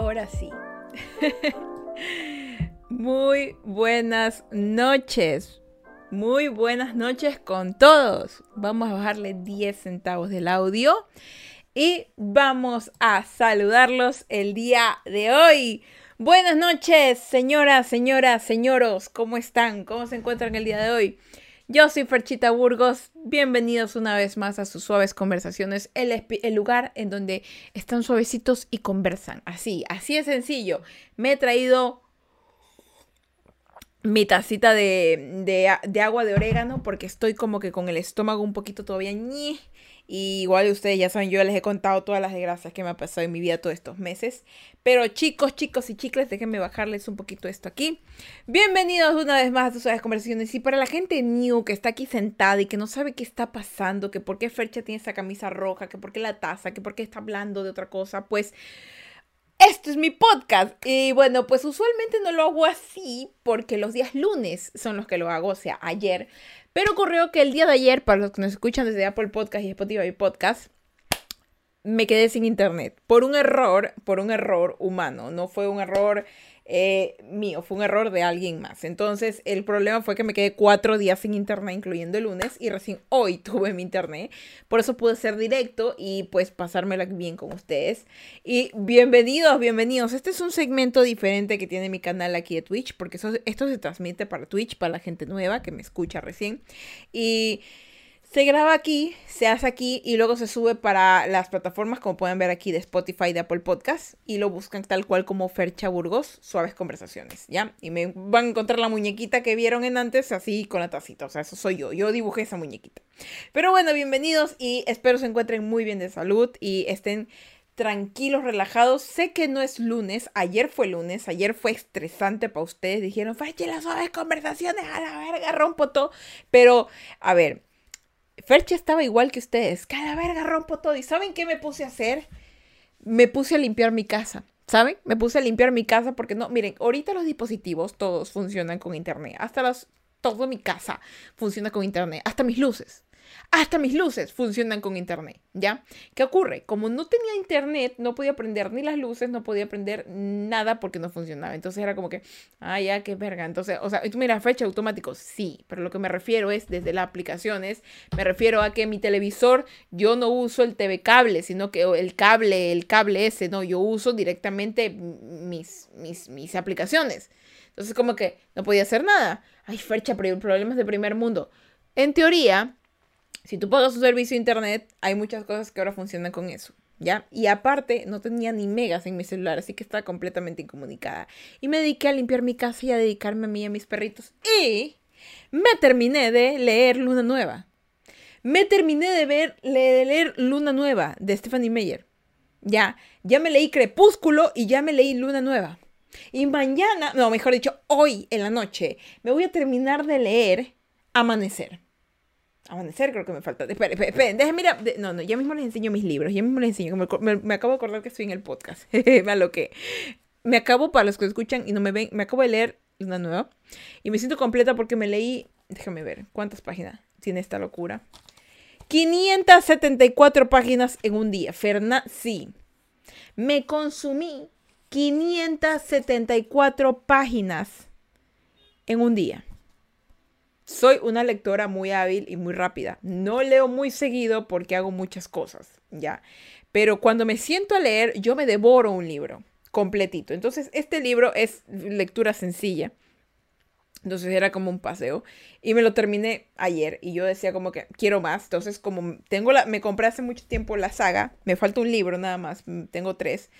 ahora sí. Muy buenas noches. Muy buenas noches con todos. Vamos a bajarle 10 centavos del audio y vamos a saludarlos el día de hoy. Buenas noches, señoras, señoras, señoros. ¿Cómo están? ¿Cómo se encuentran el día de hoy? Yo soy Ferchita Burgos, bienvenidos una vez más a sus suaves conversaciones, el, lugar en donde están suavecitos y conversan. Así, así es sencillo. Me he traído mi tacita de, agua de orégano porque estoy como que con el estómago un poquito todavía y igual ustedes ya saben, yo les he contado todas las desgracias que me ha pasado en mi vida todos estos meses. Pero chicos, chicos y chicles, déjenme bajarles un poquito esto aquí. Bienvenidos una vez más a sus conversaciones. Y para la gente new que está aquí sentada y que no sabe qué está pasando, que por qué Fercha tiene esa camisa roja, que por qué la taza, que por qué está hablando de otra cosa, pues esto es mi podcast. Y bueno, pues usualmente no lo hago así porque los días lunes son los que lo hago, o sea, ayer. Pero ocurrió que el día de ayer, para los que nos escuchan desde Apple Podcast y Spotify Podcast, me quedé sin internet. Por un error, por un error humano. No fue un error eh, mío, fue un error de alguien más. Entonces, el problema fue que me quedé cuatro días sin internet, incluyendo el lunes, y recién hoy tuve mi internet. Por eso pude ser directo y pues pasármela bien con ustedes. Y bienvenidos, bienvenidos. Este es un segmento diferente que tiene mi canal aquí de Twitch, porque esto se transmite para Twitch, para la gente nueva que me escucha recién. Y se graba aquí, se hace aquí y luego se sube para las plataformas como pueden ver aquí de Spotify, de Apple Podcast y lo buscan tal cual como Fercha Burgos, Suaves Conversaciones, ¿ya? Y me van a encontrar la muñequita que vieron en antes así con la tacita, o sea, eso soy yo, yo dibujé esa muñequita. Pero bueno, bienvenidos y espero se encuentren muy bien de salud y estén tranquilos, relajados. Sé que no es lunes, ayer fue lunes, ayer fue estresante para ustedes, dijeron, Fercha, las suaves conversaciones, a la verga, rompo todo. Pero, a ver, Fercha estaba igual que ustedes. Cada verga rompo todo. ¿Y saben qué me puse a hacer? Me puse a limpiar mi casa. ¿Saben? Me puse a limpiar mi casa porque no, miren, ahorita los dispositivos todos funcionan con internet. Hasta los, todo mi casa funciona con internet. Hasta mis luces. Hasta mis luces funcionan con internet, ¿ya? ¿Qué ocurre? Como no tenía internet, no podía prender ni las luces, no podía prender nada porque no funcionaba. Entonces era como que, ah, ya, qué verga. Entonces, o sea, tú mira, fecha automático, sí, pero lo que me refiero es desde las aplicaciones, me refiero a que mi televisor, yo no uso el TV cable, sino que el cable, el cable ese, no, yo uso directamente mis, mis, mis aplicaciones. Entonces, como que no podía hacer nada. Ay, fecha, problemas de primer mundo. En teoría, si tú pagas un servicio de internet, hay muchas cosas que ahora funcionan con eso. ¿Ya? Y aparte, no tenía ni megas en mi celular, así que estaba completamente incomunicada. Y me dediqué a limpiar mi casa y a dedicarme a mí y a mis perritos. Y me terminé de leer Luna Nueva. Me terminé de ver, leer Luna Nueva de Stephanie Meyer. Ya, ya me leí Crepúsculo y ya me leí Luna Nueva. Y mañana, no, mejor dicho, hoy en la noche, me voy a terminar de leer Amanecer. Amanecer creo que me falta. Esperen, esperen, déjenme mira. No, no, ya mismo les enseño mis libros. Ya mismo les enseño. Me, acabo de acordar que estoy en el podcast. me lo que. Me acabo, para los que escuchan y no me ven, me acabo de leer una nueva. Y me siento completa porque me leí. Déjame ver. ¿Cuántas páginas tiene esta locura? 574 páginas en un día. Ferna, sí. Me consumí 574 páginas en un día. Soy una lectora muy hábil y muy rápida. No leo muy seguido porque hago muchas cosas, ¿ya? Pero cuando me siento a leer, yo me devoro un libro completito. Entonces, este libro es lectura sencilla. Entonces era como un paseo y me lo terminé ayer y yo decía como que quiero más. Entonces como tengo la, me compré hace mucho tiempo la saga, me falta un libro nada más, mm, tengo tres.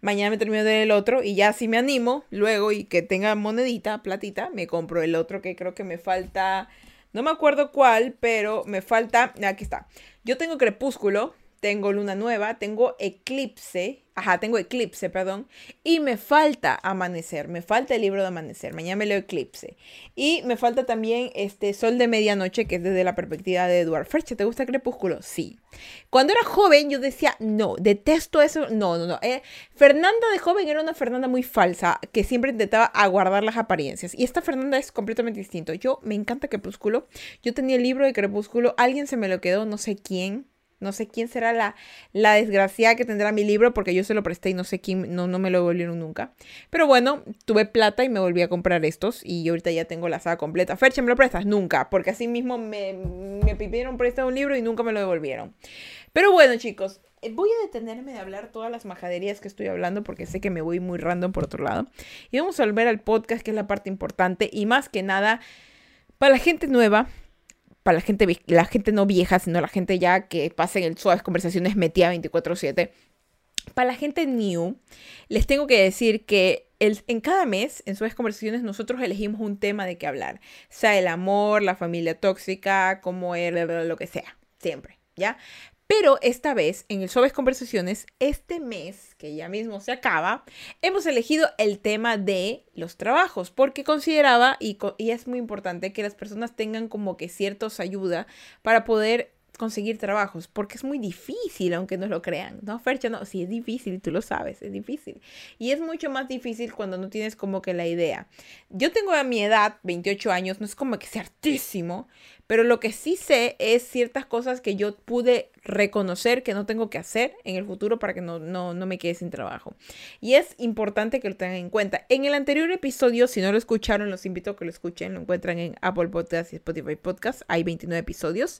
Mañana me termino de el otro y ya si me animo luego y que tenga monedita, platita, me compro el otro que creo que me falta, no me acuerdo cuál, pero me falta, aquí está. Yo tengo Crepúsculo, tengo Luna Nueva, tengo Eclipse, ajá, tengo Eclipse, perdón, y me falta Amanecer, me falta el libro de Amanecer, mañana me leo Eclipse. Y me falta también este Sol de Medianoche, que es desde la perspectiva de Eduard Ferche. ¿Te gusta Crepúsculo? Sí. Cuando era joven yo decía, no, detesto eso, no, no, no. Eh, Fernanda de joven era una Fernanda muy falsa, que siempre intentaba aguardar las apariencias. Y esta Fernanda es completamente distinto. Yo me encanta Crepúsculo, yo tenía el libro de Crepúsculo, alguien se me lo quedó, no sé quién No sé quién será la, la desgraciada que tendrá mi libro porque yo se lo presté y no sé quién, no, no me lo devolvieron nunca. Pero bueno, tuve plata y me volví a comprar estos y ahorita ya tengo la saga completa. Ferche, ¿me lo prestas? Nunca, porque así mismo me, me pidieron prestar un libro y nunca me lo devolvieron. Pero bueno, chicos, eh, voy a detenerme de hablar todas las majaderías que estoy hablando porque sé que me voy muy random por otro lado. Y vamos a volver al podcast, que es la parte importante y más que nada para la gente nueva para la gente, la gente no vieja, sino la gente ya que pasa en el suaves conversaciones metida 24/7. Para la gente new, les tengo que decir que el, en cada mes, en suaves conversaciones, nosotros elegimos un tema de qué hablar. Sea el amor, la familia tóxica, como el, lo que sea, siempre, ¿ya? Pero esta vez, en el Suaves Conversaciones, este mes, que ya mismo se acaba, hemos elegido el tema de los trabajos, porque consideraba, y, es muy importante, que las personas tengan como que ciertos ayuda para poder conseguir trabajos, porque es muy difícil, aunque no lo crean. No, Fercha, no, sí es difícil, tú lo sabes, es difícil. Y es mucho más difícil cuando no tienes como que la idea. Yo tengo a mi edad, 28 años, no es como que sea pero lo que sí sé es ciertas cosas que yo pude reconocer que no tengo que hacer en el futuro para que no, no, no me quede sin trabajo. Y es importante que lo tengan en cuenta. En el anterior episodio, si no lo escucharon, los invito a que lo escuchen. Lo encuentran en Apple Podcasts y Spotify Podcasts. Hay 29 episodios.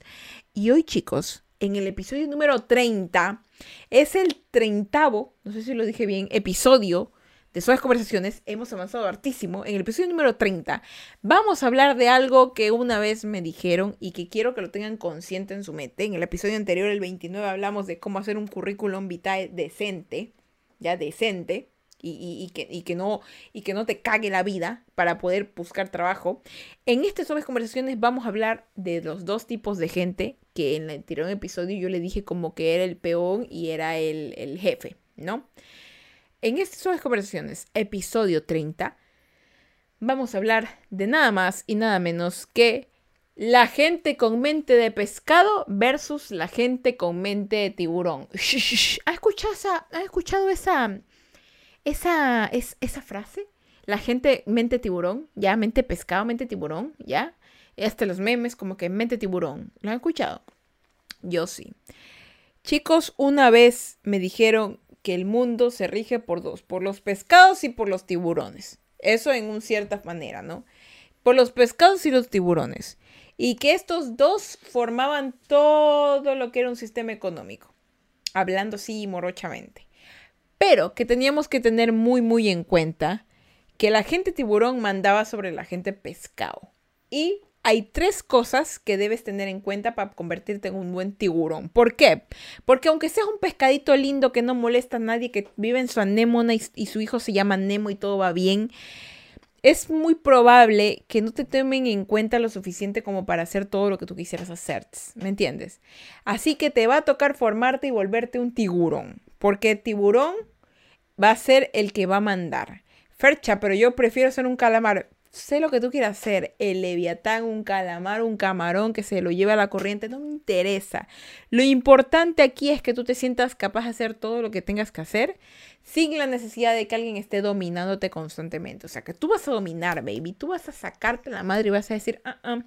Y hoy, chicos, en el episodio número 30, es el treintavo, no sé si lo dije bien, episodio de Suaves Conversaciones hemos avanzado hartísimo. En el episodio número 30 vamos a hablar de algo que una vez me dijeron y que quiero que lo tengan consciente en su mente. En el episodio anterior, el 29, hablamos de cómo hacer un currículum vitae decente, ya decente, y, que, no, y que no te cague la vida para poder buscar trabajo. En este Suaves Conversaciones vamos a hablar de los dos tipos de gente que en el anterior episodio yo le dije como que era el peón y era el, el jefe, ¿no? En estas conversaciones, episodio 30, vamos a hablar de nada más y nada menos que la gente con mente de pescado versus la gente con mente de tiburón. ¿Ha escuchado esa, ¿ha escuchado esa, esa, es, esa frase? La gente mente tiburón, ya, mente pescado, mente tiburón, ya. Hasta los memes como que mente tiburón. ¿Lo han escuchado? Yo sí. Chicos, una vez me dijeron que el mundo se rige por dos, por los pescados y por los tiburones. Eso en un cierta manera, ¿no? Por los pescados y los tiburones. Y que estos dos formaban todo lo que era un sistema económico. Hablando así morochamente. Pero que teníamos que tener muy, muy en cuenta que la gente tiburón mandaba sobre la gente pescado. Y hay tres cosas que debes tener en cuenta para convertirte en un buen tiburón. ¿Por qué? Porque aunque seas un pescadito lindo que no molesta a nadie, que vive en su anémona y, su hijo se llama Nemo y todo va bien, es muy probable que no te tomen en cuenta lo suficiente como para hacer todo lo que tú quisieras hacer. ¿Me entiendes? Así que te va a tocar formarte y volverte un tiburón. Porque tiburón va a ser el que va a mandar. Fercha, pero yo prefiero ser un calamar sé lo que tú quieras hacer, el leviatán, un calamar, un camarón que se lo lleve a la corriente, no me interesa. Lo importante aquí es que tú te sientas capaz de hacer todo lo que tengas que hacer sin la necesidad de que alguien esté dominándote constantemente. O sea, que tú vas a dominar, baby, tú vas a sacarte la madre y vas a decir, ah, ah,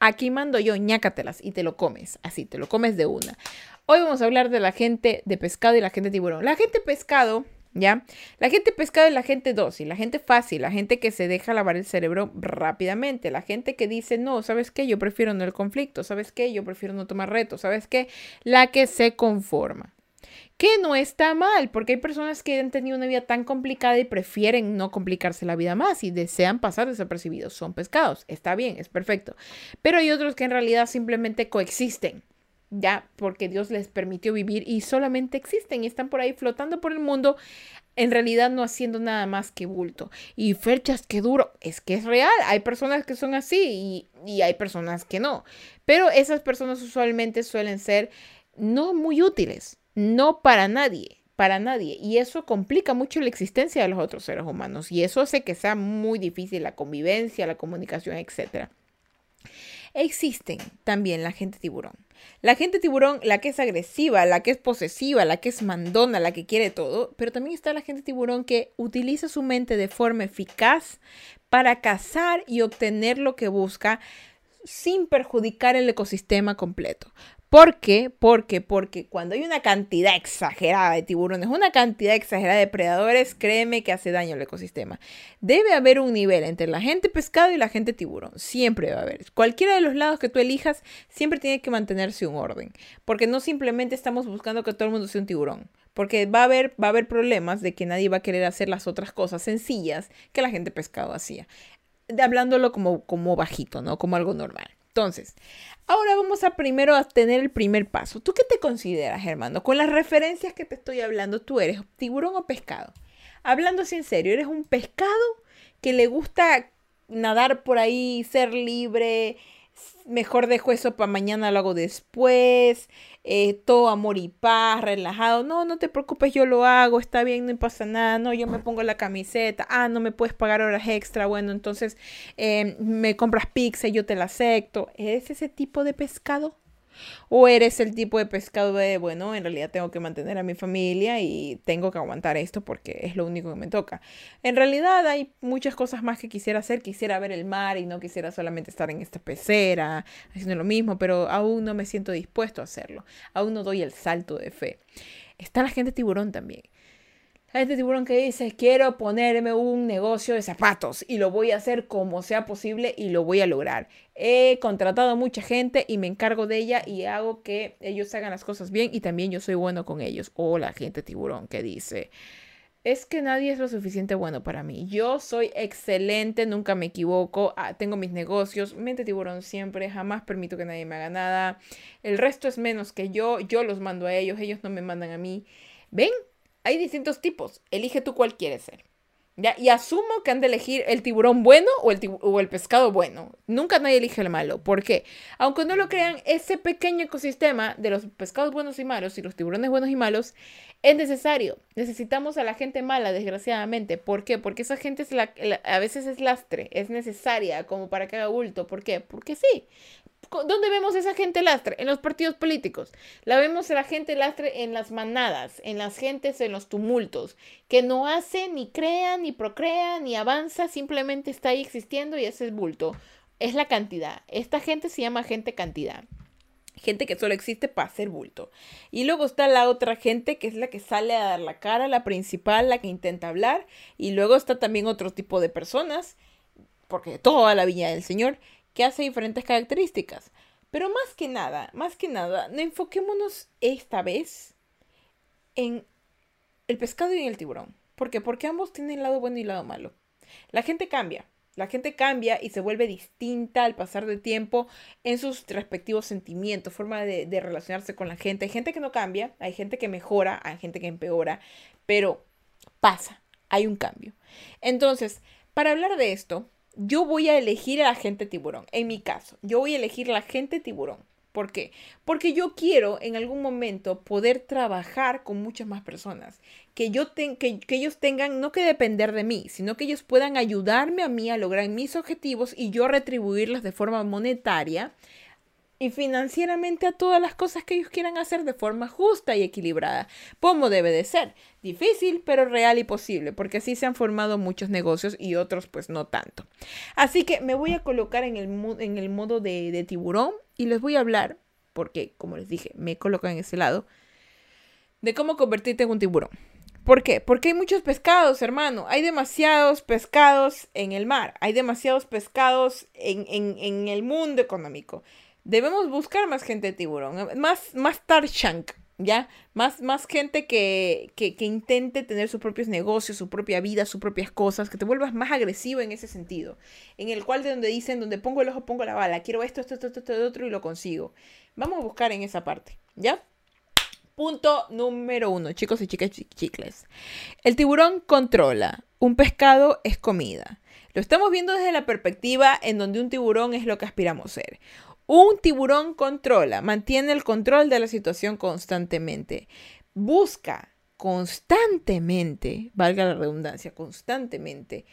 aquí mando yo, ñácatelas y te lo comes, así, te lo comes de una. Hoy vamos a hablar de la gente de pescado y la gente tiburón. La gente pescado ¿ya? La gente pescado es la gente dócil, la gente fácil, la gente que se deja lavar el cerebro rápidamente, la gente que dice, no, ¿sabes qué? Yo prefiero no el conflicto, ¿sabes qué? Yo prefiero no tomar retos, ¿sabes qué? La que se conforma. Que no está mal, porque hay personas que han tenido una vida tan complicada y prefieren no complicarse la vida más y desean pasar desapercibidos. Son pescados, está bien, es perfecto. Pero hay otros que en realidad simplemente coexisten ya porque Dios les permitió vivir y solamente existen y están por ahí flotando por el mundo, en realidad no haciendo nada más que bulto. Y ferchas, qué duro, es que es real, hay personas que son así y, y hay personas que no, pero esas personas usualmente suelen ser no muy útiles, no para nadie para nadie. Y eso complica mucho la existencia de los otros seres humanos. Y eso hace que sea muy difícil la convivencia, la comunicación, etc. Existen también la gente tiburón. La gente tiburón, la que es agresiva, la que es posesiva, la que es mandona, la que quiere todo, pero también está la gente tiburón que utiliza su mente de forma eficaz para cazar y obtener lo que busca sin perjudicar el ecosistema completo. ¿Por qué? Porque, porque cuando hay una cantidad exagerada de tiburones, una cantidad exagerada de predadores, créeme que hace daño al ecosistema. Debe haber un nivel entre la gente pescado y la gente tiburón. Siempre va a haber. Cualquiera de los lados que tú elijas, siempre tiene que mantenerse un orden. Porque no simplemente estamos buscando que todo el mundo sea un tiburón. Porque va a haber, va a haber problemas de que nadie va a querer hacer las otras cosas sencillas que la gente pescado hacía. hablándolo como, como bajito, ¿no? Como algo normal. Entonces, ahora vamos a primero a tener el primer paso. ¿Tú qué te consideras, hermano? Con las referencias que te estoy hablando, ¿tú eres tiburón o pescado? Hablando en serio, ¿eres un pescado que le gusta nadar por ahí, ser libre, mejor dejo eso para mañana, lo hago después, eh, todo amor y paz, relajado, no, no te preocupes, yo lo hago, está bien, no pasa nada, no, yo me pongo la camiseta, ah, no me puedes pagar horas extra, bueno, entonces em, me compras pizza yo te la acepto, ¿es ese tipo de pescado? O eres el tipo de pescado de, bueno, en realidad tengo que mantener a mi familia y tengo que aguantar esto porque es lo único que me toca. En realidad hay muchas cosas más que quisiera hacer. Quisiera ver el mar y no quisiera solamente estar en esta pecera haciendo lo mismo, pero aún no me siento dispuesto a hacerlo. Aún no doy el salto de fe. Está la gente tiburón también este tiburón que dice, quiero ponerme un negocio de zapatos y lo voy a hacer como sea posible y lo voy a lograr. He contratado a mucha gente y me encargo de ella y hago que ellos hagan las cosas bien y también yo soy bueno con ellos. O la gente tiburón que dice, es que nadie es lo suficiente bueno para mí. Yo soy excelente, nunca me equivoco, ah, tengo mis negocios, mente tiburón siempre, jamás permito que nadie me haga nada. El resto es menos que yo, yo los mando a ellos, ellos no me mandan a mí. ¿Ven? Hay distintos tipos. Elige tú cuál quieres ser. ¿Ya? Y asumo que han de elegir el tiburón bueno o el, o el pescado bueno. Nunca nadie elige el malo. ¿Por qué? Aunque no lo crean, ese pequeño ecosistema de los pescados buenos y malos y los tiburones buenos y malos es necesario. Necesitamos a la gente mala, desgraciadamente. ¿Por qué? Porque esa gente a veces es lastre, es necesaria como para que haga bulto. ¿Por qué? Porque sí. ¿Dónde vemos esa gente lastre? En los partidos políticos. La vemos la gente lastre en las manadas, en las gentes, en los tumultos, que no hace, ni crea, ni procrea, ni avanza, simplemente está ahí existiendo y ese es bulto. Es la cantidad. Esta gente se llama gente cantidad. Gente que solo existe para hacer bulto. Y luego está la otra gente que es la que sale a dar la cara, la principal, la que intenta hablar. Y luego está también otro tipo de personas, porque toda la viña del Señor, que hace diferentes características. Pero más que nada, más que nada, no enfoquémonos esta vez en el pescado y el tiburón. ¿Por qué? Porque ambos tienen lado bueno y lado malo. La gente cambia. La gente cambia y se vuelve distinta al pasar del tiempo en sus respectivos sentimientos, forma de, de, relacionarse con la gente. Hay gente que no cambia, hay gente que mejora, hay gente que empeora, pero pasa, hay un cambio. Entonces, para hablar de esto, yo voy a elegir a la gente tiburón. En mi caso, yo voy a elegir a la gente tiburón. ¿Por qué? Porque yo quiero en algún momento poder trabajar con muchas más personas. Que, yo que, que, ellos tengan no que depender de mí, sino que ellos puedan ayudarme a mí a lograr mis objetivos y yo retribuirlos de forma monetaria y financieramente a todas las cosas que ellos quieran hacer de forma justa y equilibrada, como debe de ser. Difícil, pero real y posible, porque así se han formado muchos negocios y otros pues no tanto. Así que me voy a colocar en el, en el modo de, de tiburón y les voy a hablar, porque como les dije, me colocan en ese lado, de cómo convertirte en un tiburón. ¿Por qué? Porque hay muchos pescados, hermano. Hay demasiados pescados en el mar. Hay demasiados pescados en, en, en el mundo económico. Debemos buscar más gente de tiburón, más, más Tarshank, ¿ya? Más, más gente que, que, que, intente tener sus propios negocios, su propia vida, sus propias cosas, que te vuelvas más agresivo en ese sentido. En el cual de donde dicen, donde pongo el ojo, pongo la bala, quiero esto, esto, esto, esto, esto, otro y lo consigo. Vamos a buscar en esa parte, ¿ya? Punto número uno, chicos y chicas chicles. El tiburón controla. Un pescado es comida. Lo estamos viendo desde la perspectiva en donde un tiburón es lo que aspiramos ser. Un tiburón controla, mantiene el control de la situación constantemente. Busca constantemente, valga la redundancia, constantemente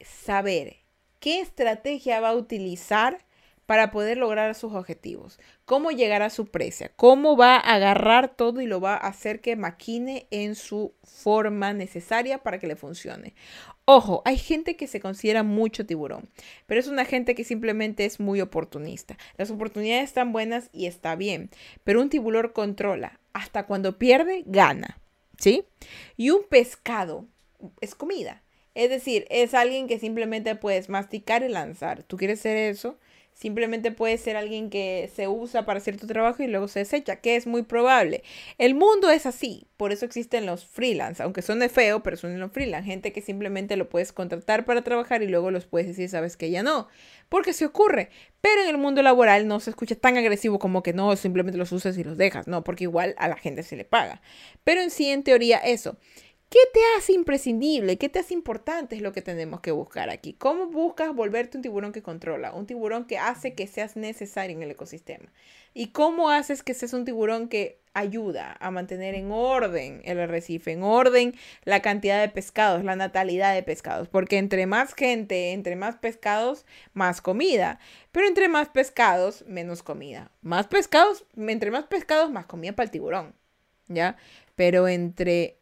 saber qué estrategia va a utilizar para poder lograr sus objetivos, cómo llegar a su presa, cómo va a agarrar todo y lo va a hacer que maquine en su forma necesaria para que le funcione. Ojo, hay gente que se considera mucho tiburón, pero es una gente que simplemente es muy oportunista. Las oportunidades están buenas y está bien, pero un tiburón controla. Hasta cuando pierde, gana. ¿Sí? Y un pescado es comida. Es decir, es alguien que simplemente puedes masticar y lanzar. ¿Tú quieres ser eso? Simplemente puede ser alguien que se usa para tu trabajo y luego se desecha, que es muy probable. El mundo es así, por eso existen los freelance, aunque suene feo, pero son los freelance, gente que simplemente lo puedes contratar para trabajar y luego los puedes decir, sabes que ya no, porque se ocurre. Pero en el mundo laboral no se escucha tan agresivo como que no, simplemente los usas y los dejas, no, porque igual a la gente se le paga. Pero en sí, en teoría, eso. ¿Qué te hace imprescindible? ¿Qué te hace importante? Es lo que tenemos que buscar aquí. ¿Cómo buscas volverte un tiburón que controla? Un tiburón que hace que seas necesario en el ecosistema. ¿Y cómo haces que seas un tiburón que ayuda a mantener en orden el arrecife, en orden la cantidad de pescados, la natalidad de pescados? Porque entre más gente, entre más pescados, más comida. Pero entre más pescados, menos comida. Más pescados, entre más pescados, más comida para el tiburón. ¿Ya? Pero entre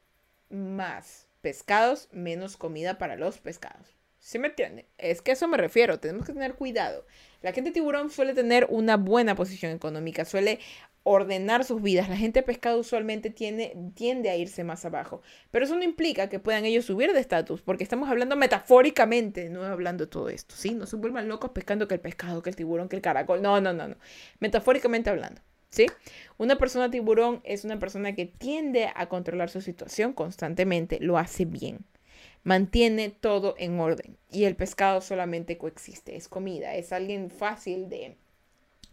más pescados, menos comida para los pescados. ¿Sí me entiende? Es que a eso me refiero, tenemos que tener cuidado. La gente tiburón suele tener una buena posición económica, suele ordenar sus vidas. La gente pescado usualmente tiene, tiende a irse más abajo. Pero eso no implica que puedan ellos subir de estatus, porque estamos hablando metafóricamente, no hablando todo esto, ¿sí? No se vuelvan locos pescando que el pescado, que el tiburón, que el caracol. No, no, no, no. Metafóricamente hablando. ¿Sí? Una persona tiburón es una persona que tiende a controlar su situación constantemente, lo hace bien, mantiene todo en orden y el pescado solamente coexiste, es comida, es alguien fácil de,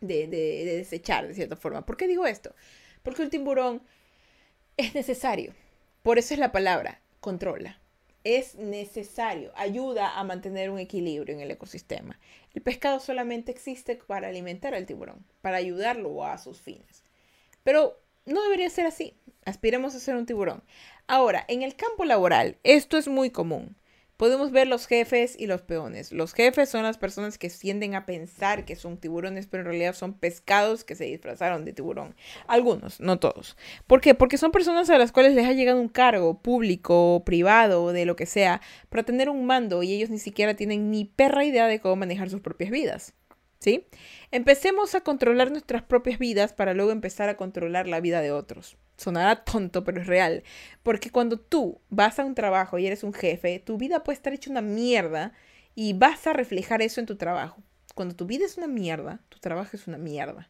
de, de, de desechar de cierta forma. ¿Por qué digo esto? Porque el tiburón es necesario, por eso es la palabra, controla es necesario, ayuda a mantener un equilibrio en el ecosistema. El pescado solamente existe para alimentar al tiburón, para ayudarlo a sus fines. Pero no debería ser así. Aspiremos a ser un tiburón. Ahora, en el campo laboral, esto es muy común podemos ver los jefes y los peones. Los jefes son las personas que tienden a pensar que son tiburones, pero en realidad son pescados que se disfrazaron de tiburón. Algunos, no todos. ¿Por qué? Porque son personas a las cuales les ha llegado un cargo público, privado, de lo que sea, para tener un mando y ellos ni siquiera tienen ni perra idea de cómo manejar sus propias vidas. ¿Sí? Empecemos a controlar nuestras propias vidas para luego empezar a controlar la vida de otros sonará tonto, pero es real. Porque cuando tú vas a un trabajo y eres un jefe, tu vida puede estar hecha una mierda y vas a reflejar eso en tu trabajo. Cuando tu vida es una mierda, tu trabajo es una mierda.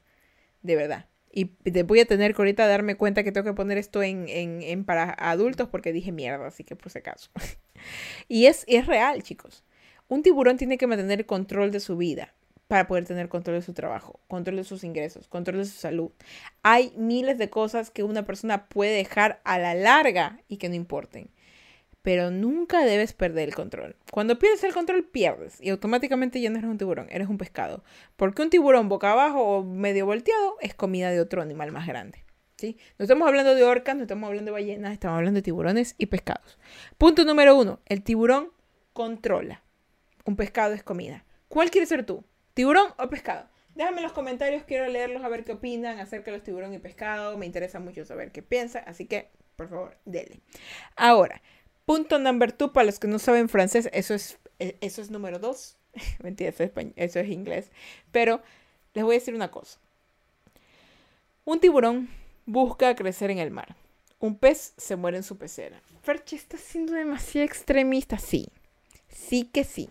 De verdad. Y te voy a tener que ahorita darme cuenta que tengo que poner esto en, en, para adultos porque dije mierda, así que por si acaso. y es, es real, chicos. Un tiburón tiene que mantener el control de su vida para poder tener control de su trabajo, control de sus ingresos, control de su salud. Hay miles de cosas que una persona puede dejar a la larga y que no importen. Pero nunca debes perder el control. Cuando pierdes el control, pierdes. Y automáticamente ya no eres un tiburón, eres un pescado. Porque un tiburón boca abajo o medio volteado es comida de otro animal más grande. ¿sí? No estamos hablando de orcas, no estamos hablando de ballenas, estamos hablando de tiburones y pescados. Punto número uno. El tiburón controla. Un pescado es comida. ¿Cuál quieres ser tú? ¿Tiburón o pescado? Déjame en los comentarios, quiero leerlos a ver qué opinan acerca de los tiburón y pescado. Me interesa mucho saber qué piensan, así que por favor, denle. Ahora, punto number two, para los que no saben francés, eso es, e, eso es número dos. Mentira, eso es, eso es inglés. Pero les voy a decir una cosa. Un tiburón busca crecer en el mar. Un pez se muere en su pecera. Ferche está siendo demasiado extremista. Sí, sí que sí.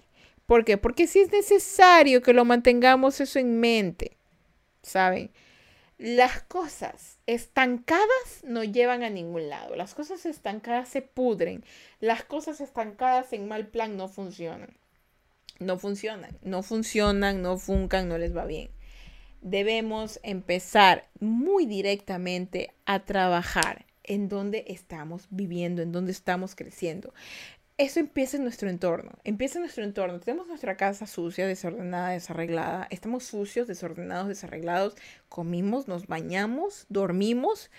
¿Por qué? Porque si es necesario que lo mantengamos eso en mente, ¿saben? Las cosas estancadas no llevan a ningún lado. Las cosas estancadas se pudren. Las cosas estancadas en mal plan no funcionan. No funcionan, no funcionan, no funcan, no les va bien. Debemos empezar muy directamente a trabajar en donde estamos viviendo, en donde estamos creciendo eso empieza en nuestro entorno. Empieza en nuestro entorno. Tenemos nuestra casa sucia, desordenada, desarreglada. Estamos sucios, desordenados, desarreglados. Comimos, nos bañamos, dormimos.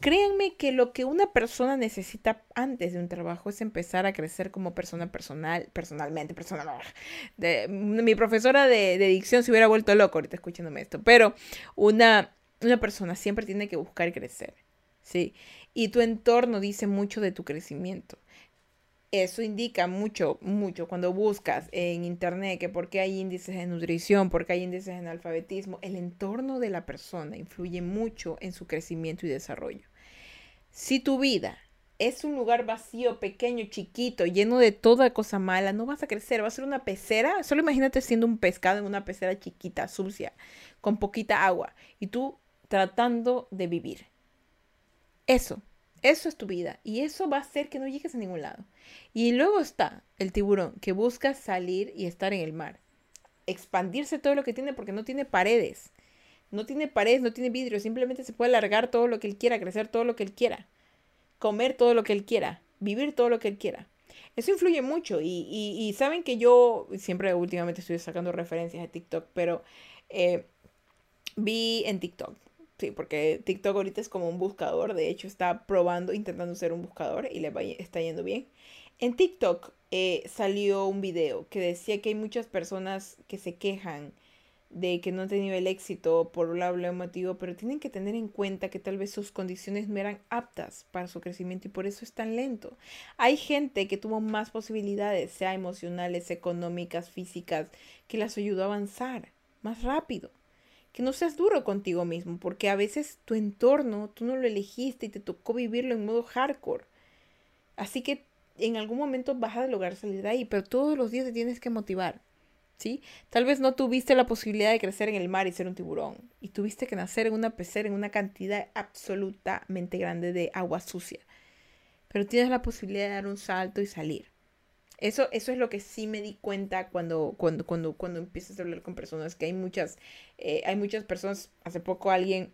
Créanme que lo que una persona necesita antes de un trabajo es empezar a crecer como persona personal, personalmente, personal. De, mi profesora de, de, dicción se hubiera vuelto loco ahorita escuchándome esto, pero una, una persona siempre tiene que buscar crecer, ¿sí? Y tu entorno dice mucho de tu crecimiento eso indica mucho, mucho cuando buscas en internet que por qué hay índices de nutrición, por qué hay índices de alfabetismo, el entorno de la persona influye mucho en su crecimiento y desarrollo. Si tu vida es un lugar vacío, pequeño, chiquito, lleno de toda cosa mala, no vas a crecer, va a ser una pecera. Solo imagínate siendo un pescado en una pecera chiquita, sucia, con poquita agua, y tú tratando de vivir. Eso, eso es tu vida, y eso va a hacer que no llegues a ningún lado. Y luego está el tiburón, que busca salir y estar en el mar. Expandirse todo lo que tiene porque no tiene paredes. No tiene paredes, no tiene vidrio, simplemente se puede alargar todo lo que él quiera, crecer todo lo que él quiera comer todo lo que él quiera, vivir todo lo que él quiera. Eso influye mucho y, saben que yo siempre últimamente estoy sacando referencias de TikTok, pero eh, vi en TikTok, sí, porque TikTok ahorita es como un buscador, de hecho está probando, intentando ser un buscador y le va, está yendo bien. En TikTok eh, salió un video que decía que hay muchas personas que se quejan de que no han tenido el éxito por un lado motivo, pero tienen que tener en cuenta que tal vez sus condiciones no eran aptas para su crecimiento y por eso es tan lento. Hay gente que tuvo más posibilidades, sea emocionales, económicas, físicas, que las ayudó a avanzar más rápido. Que no seas duro contigo mismo, porque a veces tu entorno tú no lo elegiste y te tocó vivirlo en modo hardcore. Así que en algún momento vas a lograr salir de ahí, pero todos los días te tienes que motivar. Tal vez no tuviste la posibilidad de crecer en el mar y ser un tiburón, y tuviste que nacer en una pecera en una cantidad absolutamente grande de agua sucia, pero tienes la posibilidad de dar un salto y salir. Eso, eso es lo que sí me di cuenta cuando, cuando, cuando, cuando empiezas a hablar con personas, que hay muchas, eh, hay muchas personas, hace poco alguien,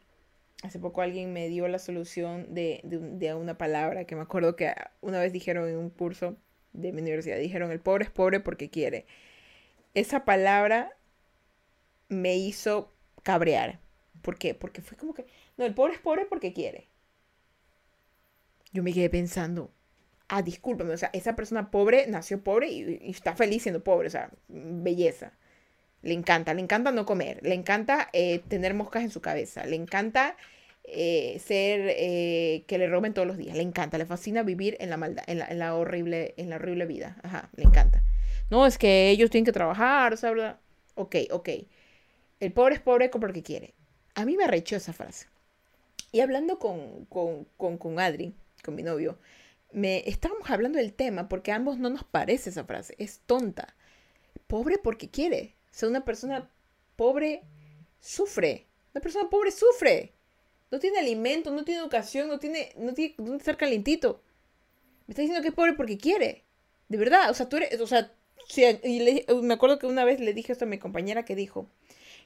hace poco alguien me dio la solución de, de, de una palabra que me acuerdo que una vez dijeron en un curso de mi universidad, dijeron, el pobre es pobre porque quiere esa palabra me hizo cabrear. ¿Por qué? Porque fue como que, no, el pobre es pobre porque quiere. Yo me quedé pensando, ah, discúlpame, o sea, esa persona pobre nació pobre y, está feliz siendo pobre, o sea, belleza. Le encanta, le encanta no comer, le encanta eh, tener moscas en su cabeza, le encanta eh, ser eh, que le roben todos los días, le encanta, le fascina vivir en la maldad, en la, en la horrible, en la horrible vida, ajá, le encanta. No, es que ellos tienen que trabajar, ¿sabes? Ok, ok. El pobre es pobre porque quiere. A mí me arrechó esa frase. Y hablando con, con, con, con Adri, con mi novio, me estábamos hablando del tema porque a ambos no nos parece esa frase. Es tonta. Pobre porque quiere. O sea, una persona pobre sufre. Una persona pobre sufre. No tiene alimento, no tiene educación, no tiene, no tiene dónde estar calentito. Me está diciendo que es pobre porque quiere. De verdad, o sea, tú eres, o sea, y me acuerdo que una vez le dije esto a mi compañera que dijo,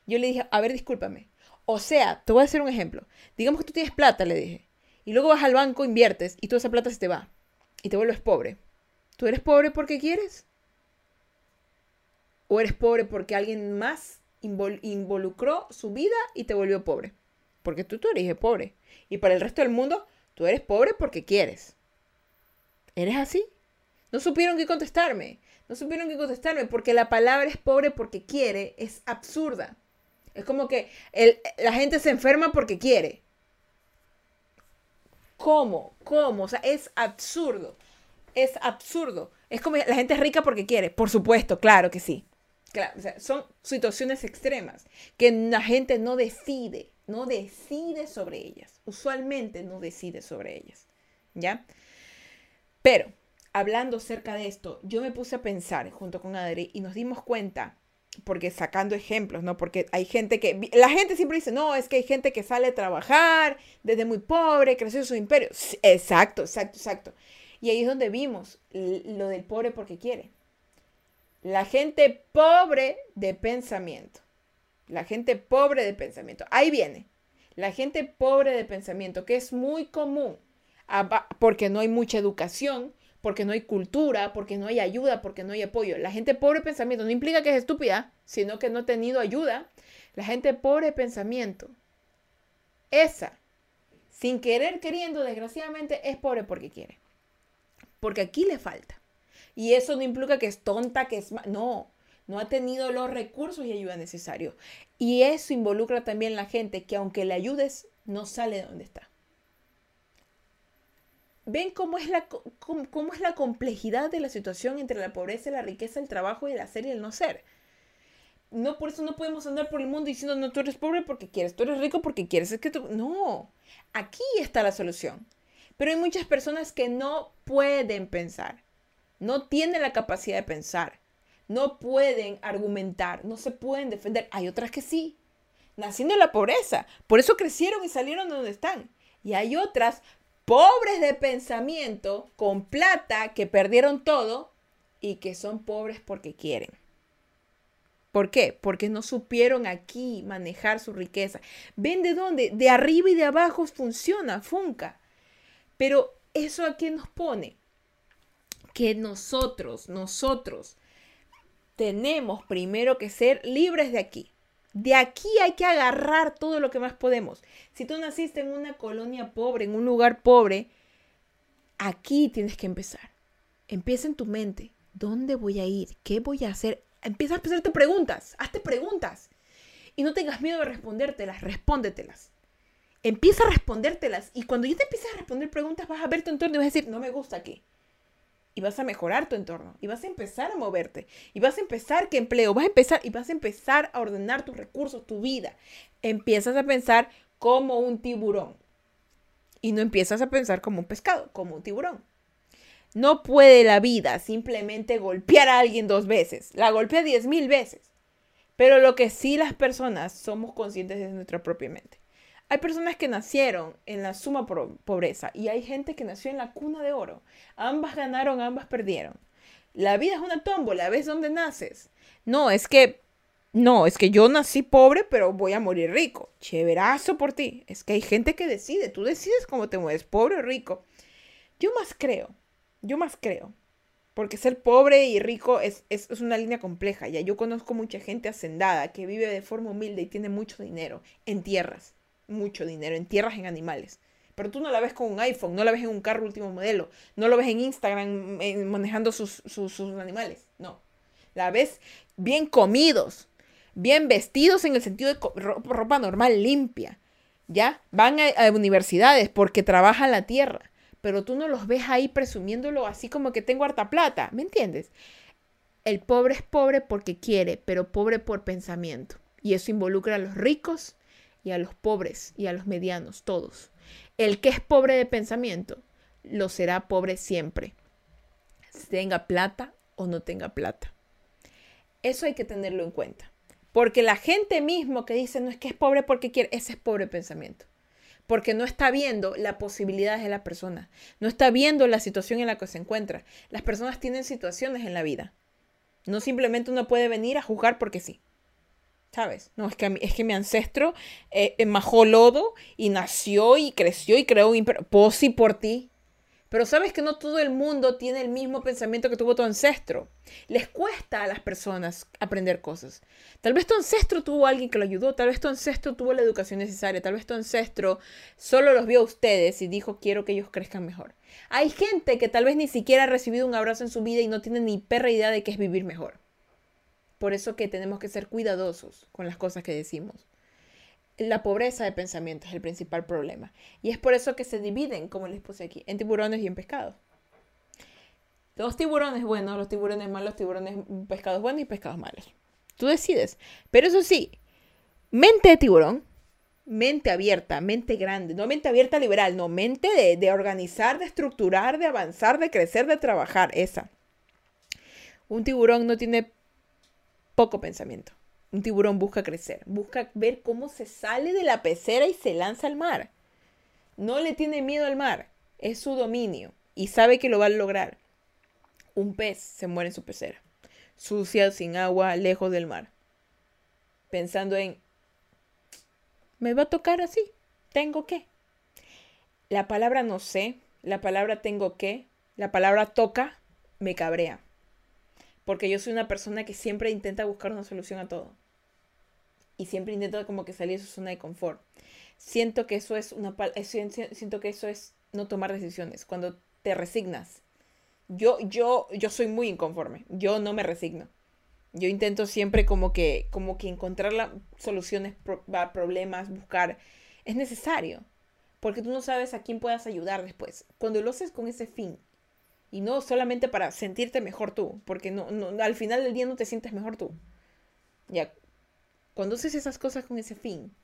yo le dije, a ver, discúlpame. O sea, te voy a hacer un ejemplo. Digamos que tú tienes plata, le dije, y luego vas al banco, inviertes, y toda esa plata se te va, y te vuelves pobre. ¿Tú eres pobre porque quieres? ¿O eres pobre porque alguien más involucró su vida y te volvió pobre? Porque tú, eres pobre. Y para el resto del mundo, tú eres pobre porque quieres. ¿Eres así? No supieron qué contestarme. No supieron qué contestarme porque la palabra es pobre porque quiere es absurda. Es como que la gente se enferma porque quiere. ¿Cómo? ¿Cómo? O sea, es absurdo. Es absurdo. Es como la gente es rica porque quiere. Por supuesto, claro que sí. Son situaciones extremas que la gente no decide, no decide sobre ellas. Usualmente no decide sobre ellas. ¿Ya? Pero hablando acerca de esto, yo me puse a pensar junto con Adri y nos dimos cuenta, porque sacando ejemplos, ¿no? Porque hay gente que, la gente siempre dice, no, es que hay gente que sale a trabajar desde muy pobre, creció su imperio. Exacto, exacto, exacto. Y ahí es donde vimos lo del pobre porque quiere. La gente pobre de pensamiento. La gente pobre de pensamiento. Ahí viene. La gente pobre de pensamiento, que es muy común, porque no hay mucha educación, porque no hay cultura, porque no hay ayuda, porque no hay apoyo. La gente pobre pensamiento no implica que es estúpida, sino que no ha tenido ayuda. La gente pobre pensamiento, esa, sin querer queriendo, desgraciadamente, es pobre porque quiere. Porque aquí le falta. Y eso no implica que es tonta, que es... No, no ha tenido los recursos y ayuda necesarios. Y eso involucra también la gente que aunque le ayudes, no sale de donde está. Ven cómo es, la, cómo, es la complejidad de la situación entre la pobreza, la riqueza, el trabajo y el hacer y el no ser. No, por eso no podemos andar por el mundo diciendo, no, tú eres pobre porque quieres, tú eres rico porque quieres. Es que. No, aquí está la solución. Pero hay muchas personas que no pueden pensar, no tienen la capacidad de pensar, no pueden argumentar, no se pueden defender. Hay otras que sí, naciendo en la pobreza, por eso crecieron y salieron de donde están. Y hay otras pobres de pensamiento, con plata, que perdieron todo y que son pobres porque quieren. ¿Por qué? Porque no supieron aquí manejar su riqueza. ¿Ven de dónde? De arriba y de abajo funciona, funca. Pero eso a qué nos pone? Que nosotros, nosotros tenemos primero que ser libres de aquí. De aquí hay que agarrar todo lo que más podemos. Si tú naciste en una colonia pobre, en un lugar pobre, aquí tienes que empezar. Empieza en tu mente. ¿Dónde voy a ir? ¿Qué voy a hacer? Empieza a hacerte preguntas. Hazte preguntas. Y no tengas miedo de respondértelas. Respóndetelas. Empieza a respondértelas. Y cuando ya te empieces a responder preguntas, vas a ver tu entorno y vas a decir, no me gusta aquí y vas a mejorar tu entorno y vas a empezar a moverte y vas a empezar que empleo, vas a empezar y vas a empezar a ordenar tus recursos, tu vida. Empiezas a pensar como un tiburón y no empiezas a pensar como un pescado, como un tiburón. No puede la vida simplemente golpear a alguien dos veces, la golpea diez mil veces. Pero lo que sí las personas somos conscientes de nuestra propia mente. Hay personas que nacieron en la suma pobreza y hay gente que nació en la cuna de oro. Ambas ganaron, ambas perdieron. La vida es una tómbola, ves dónde naces. No, es que no, es que yo nací pobre, pero voy a morir rico. Chéverazo por ti. Es que hay gente que decide, tú decides cómo te mueves, pobre o rico. Yo más creo, yo más creo. Porque ser pobre y rico es, es, es, una línea compleja. Ya yo conozco mucha gente hacendada que vive de forma humilde y tiene mucho dinero en tierras mucho dinero en tierras, en animales. Pero tú no la ves con un iPhone, no la ves en un carro último modelo, no lo ves en Instagram manejando sus, sus, animales, no. La ves bien comidos, bien vestidos en el sentido de ropa normal, limpia. ¿Ya? Van a, a, universidades porque trabajan la tierra, pero tú no los ves ahí presumiéndolo así como que tengo harta plata, ¿me entiendes? El pobre es pobre porque quiere, pero pobre por pensamiento. Y eso involucra a los ricos y a los pobres y a los medianos, todos. El que es pobre de pensamiento, lo será pobre siempre, tenga plata o no tenga plata. Eso hay que tenerlo en cuenta. Porque la gente mismo que dice no es que es pobre porque quiere, ese es pobre pensamiento. Porque no está viendo las posibilidades de la persona, no está viendo la situación en la que se encuentra. Las personas tienen situaciones en la vida. No simplemente uno puede venir a juzgar porque sí. ¿Sabes? No, es que, es que mi ancestro eh, majó lodo y nació y creció y creó un imperio. Por ti. Pero sabes que no todo el mundo tiene el mismo pensamiento que tuvo tu ancestro. Les cuesta a las personas aprender cosas. Tal vez tu ancestro tuvo a alguien que lo ayudó, tal vez tu ancestro tuvo la educación necesaria, tal vez tu ancestro solo los vio a ustedes y dijo quiero que ellos crezcan mejor. Hay gente que tal vez ni siquiera ha recibido un abrazo en su vida y no tiene ni perra idea de qué es vivir mejor. Por eso que tenemos que ser cuidadosos con las cosas que decimos. La pobreza de pensamiento es el principal problema. Y es por eso que se dividen, como les puse aquí, en tiburones y en pescados. Los tiburones buenos, los tiburones malos, tiburones pescados buenos y pescados malos. Tú decides. Pero eso sí, mente de tiburón, mente abierta, mente grande, no mente abierta liberal, no, mente de, de organizar, de estructurar, de avanzar, de crecer, de trabajar, esa. Un tiburón no tiene poco pensamiento. Un tiburón busca crecer, busca ver cómo se sale de la pecera y se lanza al mar. No le tiene miedo al mar, es su dominio y sabe que lo va a lograr. Un pez se muere en su pecera, sucia, sin agua, lejos del mar, pensando en, me va a tocar así, tengo que. La palabra no sé, la palabra tengo que, la palabra toca, me cabrea porque yo soy una persona que siempre intenta buscar una solución a todo. Y siempre intento como que salir de su zona de confort. Siento que eso es una siento que eso es no tomar decisiones. Cuando te resignas. Yo, yo, yo soy muy inconforme. Yo no me resigno. Yo intento siempre como que, como que encontrar la, soluciones a problemas, buscar. Es necesario. porque tú no sabes a quién puedas ayudar después. Cuando lo haces con ese fin y no solamente para sentirte mejor tú, porque no, al final del día no te sientes mejor tú. Ya, cuando haces esas cosas con ese fin,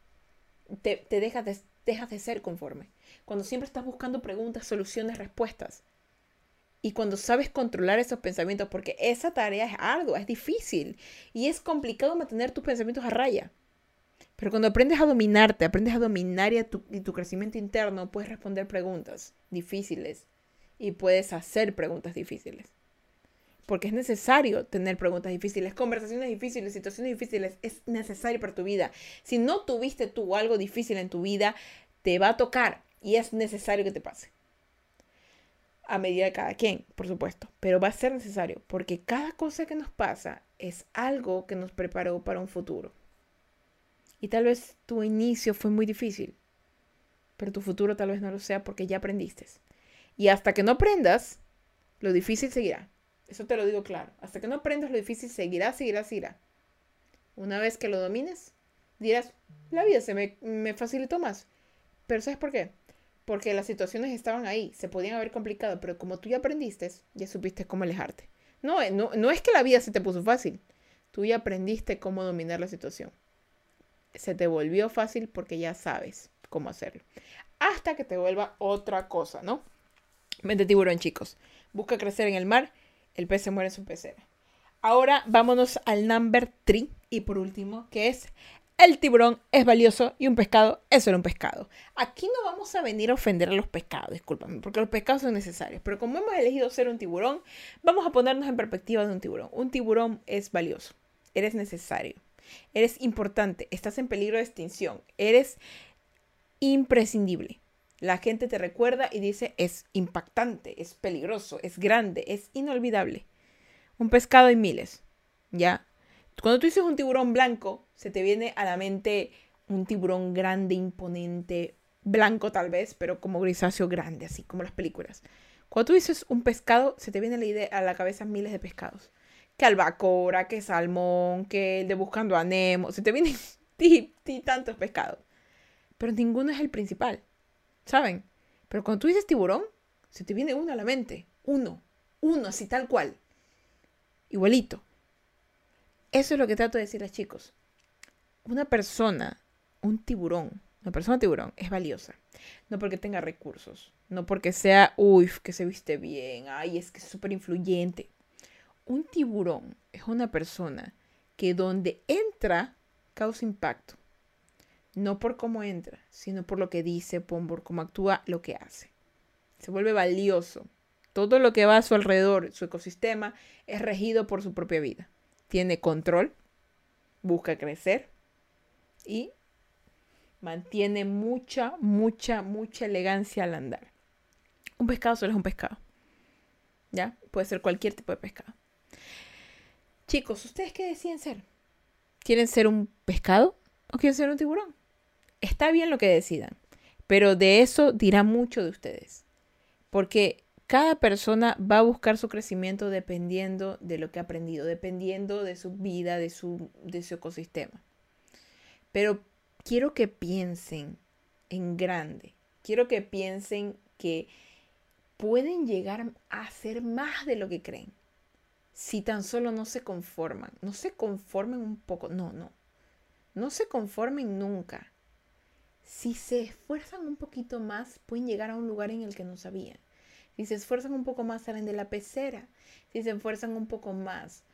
te, dejas, de, dejas de ser conforme. Cuando siempre estás buscando preguntas, soluciones, respuestas. Y cuando sabes controlar esos pensamientos, porque esa tarea es ardua, es difícil y es complicado mantener tus pensamientos a raya. Pero cuando aprendes a dominarte, aprendes a dominar y, tu, y tu crecimiento interno, puedes responder preguntas difíciles y puedes hacer preguntas difíciles. Porque es necesario tener preguntas difíciles, conversaciones difíciles, situaciones difíciles. Es necesario para tu vida. Si no tuviste tú algo difícil en tu vida, te va a tocar y es necesario que te pase a medida de cada quien, por supuesto, pero va a ser necesario porque cada cosa que nos pasa es algo que nos preparó para un futuro. Y tal vez tu inicio fue muy difícil, pero tu futuro tal vez no lo sea porque ya aprendiste. Y hasta que no aprendas, lo difícil seguirá. Eso te lo digo claro. Hasta que no aprendas, lo difícil seguirá, seguirá, seguirá. Una vez que lo domines, dirás, la vida se me, me facilitó más. Pero ¿sabes por qué? porque las situaciones estaban ahí, se podían haber complicado, pero como tú ya aprendiste, ya supiste cómo alejarte. No, eh, no, no es que la vida se te puso fácil, tú ya aprendiste cómo dominar la situación. Se te volvió fácil porque ya sabes cómo hacerlo. Hasta que te vuelva otra cosa, ¿no? Mente tiburón, chicos. Busca crecer en el mar, el pez se muere en su pecera. Ahora vámonos al number 3 y por último, que es el tiburón es valioso y un pescado es solo un pescado. Aquí no vamos a venir a ofender a los pescados, discúlpame, porque los pescados son necesarios. Pero como hemos elegido ser un tiburón, vamos a ponernos en perspectiva de un tiburón. Un tiburón es valioso, eres necesario, eres importante, estás en peligro de extinción, eres imprescindible. La gente te recuerda y dice es impactante, es peligroso, es grande, es inolvidable. Un pescado hay miles, ¿ya? Cuando tú dices un tiburón blanco, se te viene a la mente un tiburón grande, imponente, blanco tal vez, pero como grisáceo grande, así como las películas. Cuando tú dices un pescado, se te viene la idea a la cabeza miles de pescados. Que albacora, que salmón, que el de buscando a Nemo, se te vienen tantos pescados. Pero ninguno es el principal, ¿saben? Pero cuando tú dices tiburón, se te viene uno a la mente, uno, uno, así tal cual, igualito. Eso es lo que trato de decirles, chicos. Una persona, un tiburón, una persona tiburón es valiosa. No porque tenga recursos, no porque sea, uy, que se viste bien, ay, es que es súper influyente. Un tiburón es una persona que donde entra causa impacto. No por cómo entra, sino por lo que dice, por cómo actúa, lo que hace. Se vuelve valioso. Todo lo que va a su alrededor, su ecosistema, es regido por su propia vida tiene control, busca crecer y mantiene mucha, mucha, mucha elegancia al andar. Un pescado solo es un pescado. ¿Ya? Puede ser cualquier tipo de pescado. Chicos, ¿ustedes qué deciden ser? ¿Quieren ser un pescado o quieren ser un tiburón? Está bien lo que decidan, pero de eso dirá mucho de ustedes. Porque cada persona va a buscar su crecimiento dependiendo de lo que ha aprendido, dependiendo de su vida, de su, de su ecosistema. Pero quiero que piensen en grande. Quiero que piensen que pueden llegar a ser más de lo que creen. Si tan solo no se conforman. No se conformen un poco. No, no. No se conformen nunca. Si se esfuerzan un poquito más, pueden llegar a un lugar en el que no sabían. Si se esfuerzan un poco más, salen de la pecera. Si se esfuerzan un poco más,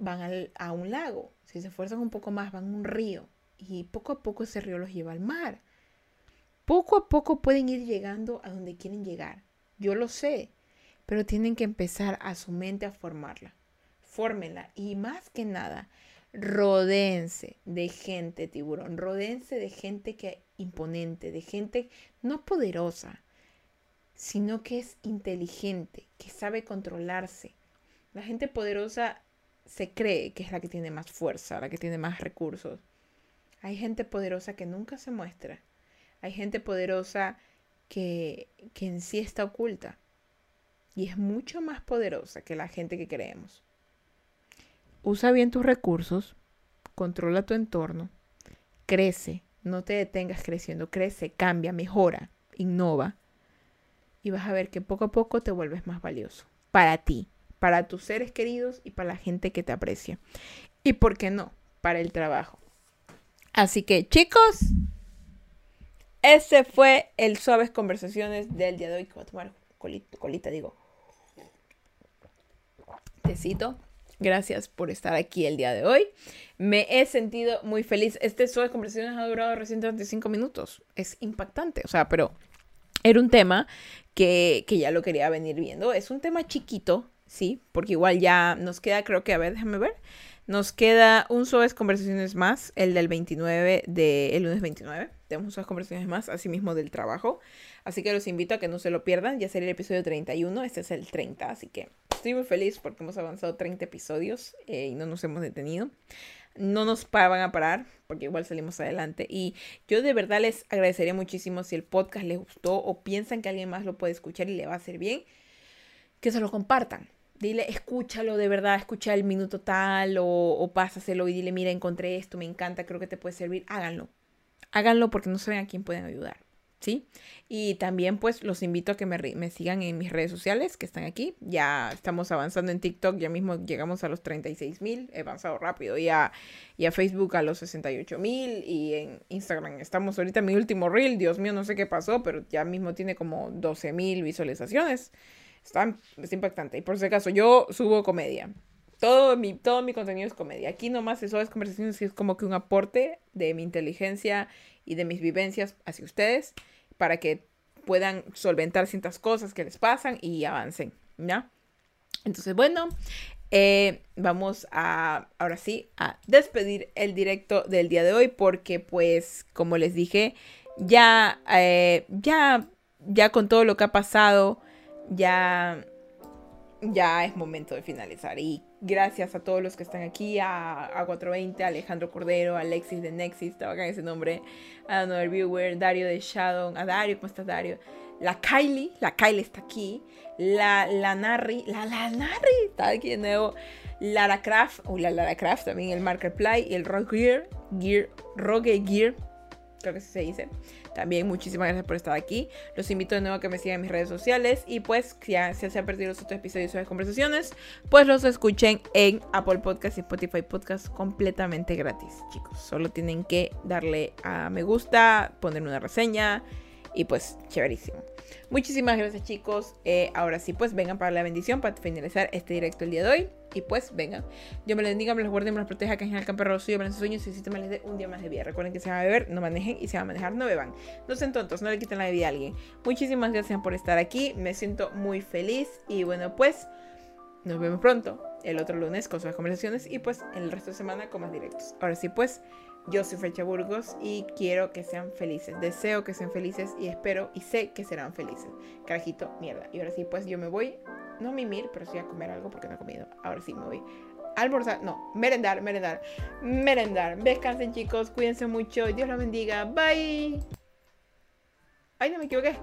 van a un lago. Si se esfuerzan un poco más, van a un río. Y poco a poco ese río los lleva al mar. Poco a poco pueden ir llegando a donde quieren llegar. Yo lo sé. Pero tienen que empezar a su mente a formarla. Fórmenla. Y más que nada, rodéense de gente tiburón. Rodéense de gente que imponente, de gente no poderosa, sino que es inteligente, que sabe controlarse. La gente poderosa se cree que es la que tiene más fuerza, la que tiene más recursos. Hay gente poderosa que nunca se muestra. Hay gente poderosa que, que en sí está oculta. Y es mucho más poderosa que la gente que creemos. Usa bien tus recursos, controla tu entorno, crece, no te detengas creciendo, crece, cambia, mejora innova. Y vas a ver que poco a poco te vuelves más valioso. Para ti, para tus seres queridos y para la gente que te aprecia. Y por qué no, para el trabajo. Así que chicos, ese fue el Suaves Conversaciones del día de hoy. Voy a tomar colita, colita digo. Tecito. Gracias por estar aquí el día de hoy. Me he sentido muy feliz. Este Suaves Conversaciones ha durado recién 35 minutos. Es impactante. O sea, pero era un tema que, que ya lo quería venir viendo. Es un tema chiquito, sí, porque igual ya nos queda, creo que, a ver, déjame ver. Nos queda un Suaves Conversaciones más, el del 29, de, el lunes 29. Tenemos unas conversaciones más, asimismo del trabajo. Así que los invito a que no se lo pierdan. Ya sería el episodio 31, este es el 30, así que estoy muy feliz porque hemos avanzado 30 episodios eh, y no nos hemos detenido. No nos van a parar porque igual salimos adelante. Y yo de verdad les agradecería muchísimo si el podcast les gustó o piensan que alguien más lo puede escuchar y le va a hacer bien, que se lo compartan dile, escúchalo de verdad, escucha el minuto tal o, o pásaselo y dile, mira, encontré esto, me encanta, creo que te puede servir, háganlo. Háganlo porque no saben a quién pueden ayudar. ¿Sí? Y también pues los invito a que me, me, sigan en mis redes sociales que están aquí. Ya estamos avanzando en TikTok, ya mismo llegamos a los 36 mil, he avanzado rápido. Y a, y a Facebook a los 68 mil y en Instagram estamos ahorita en mi último reel, Dios mío, no sé qué pasó, pero ya mismo tiene como 12 mil visualizaciones. Está, impactante. Y por si acaso, yo subo comedia. Todo mi, todo mi contenido es comedia. Aquí nomás eso es conversaciones es como que un aporte de mi inteligencia y de mis vivencias hacia ustedes para que puedan solventar ciertas cosas que les pasan y avancen, ¿ya? Entonces, bueno, eh, vamos a, ahora sí, a despedir el directo del día de hoy porque, pues, como les dije, ya, eh, ya, ya con todo lo que ha pasado, ya, ya es momento de finalizar. Y gracias a todos los que están aquí, a, a 420, a Alejandro Cordero, a Alexis de Nexis, estaba acá ese nombre, a Another Viewer, Dario de Shadow, a Dario, ¿cómo estás Dario? La Kylie, la Kylie está aquí, la, la Narri, la, la Narri, está aquí de nuevo, Lara Craft, o la Lara Craft también, el Marketplace y el Rock Gear, Gear, Rogue Gear, creo que así se dice. También muchísimas gracias por estar aquí. Los invito de nuevo a que me sigan en mis redes sociales. Y pues, si ya, se han perdido los otros episodios de conversaciones, pues los escuchen en Apple Podcast y Spotify Podcast completamente gratis, chicos. Solo tienen que darle a me gusta, poner una reseña y pues chéverísimo. Muchísimas gracias chicos. Eh, ahora sí, pues vengan para la bendición para finalizar este directo el día de hoy. Y pues vengan. Dios me les bendiga, me los guarde, me los proteja, que en el campo suyo, me los sueños y si me les dé un día más de vida. Recuerden que se van a beber, no manejen y se van a manejar, no beban. No sean tontos, no le quiten la vida a alguien. Muchísimas gracias por estar aquí. Me siento muy feliz. Y bueno, pues nos vemos pronto. El otro lunes con sus conversaciones y pues el resto de semana con más directos. Ahora sí, pues yo soy Fecha Burgos y quiero que sean felices. Deseo que sean felices y espero y sé que serán felices. Carajito, mierda. Y ahora sí, pues yo me voy, no a mimir, pero sí a comer algo porque no he comido. Ahora sí me voy. Almorzar, no, merendar, merendar, merendar. Descansen chicos, cuídense mucho. Dios los bendiga. Bye. Ay, no me equivoqué.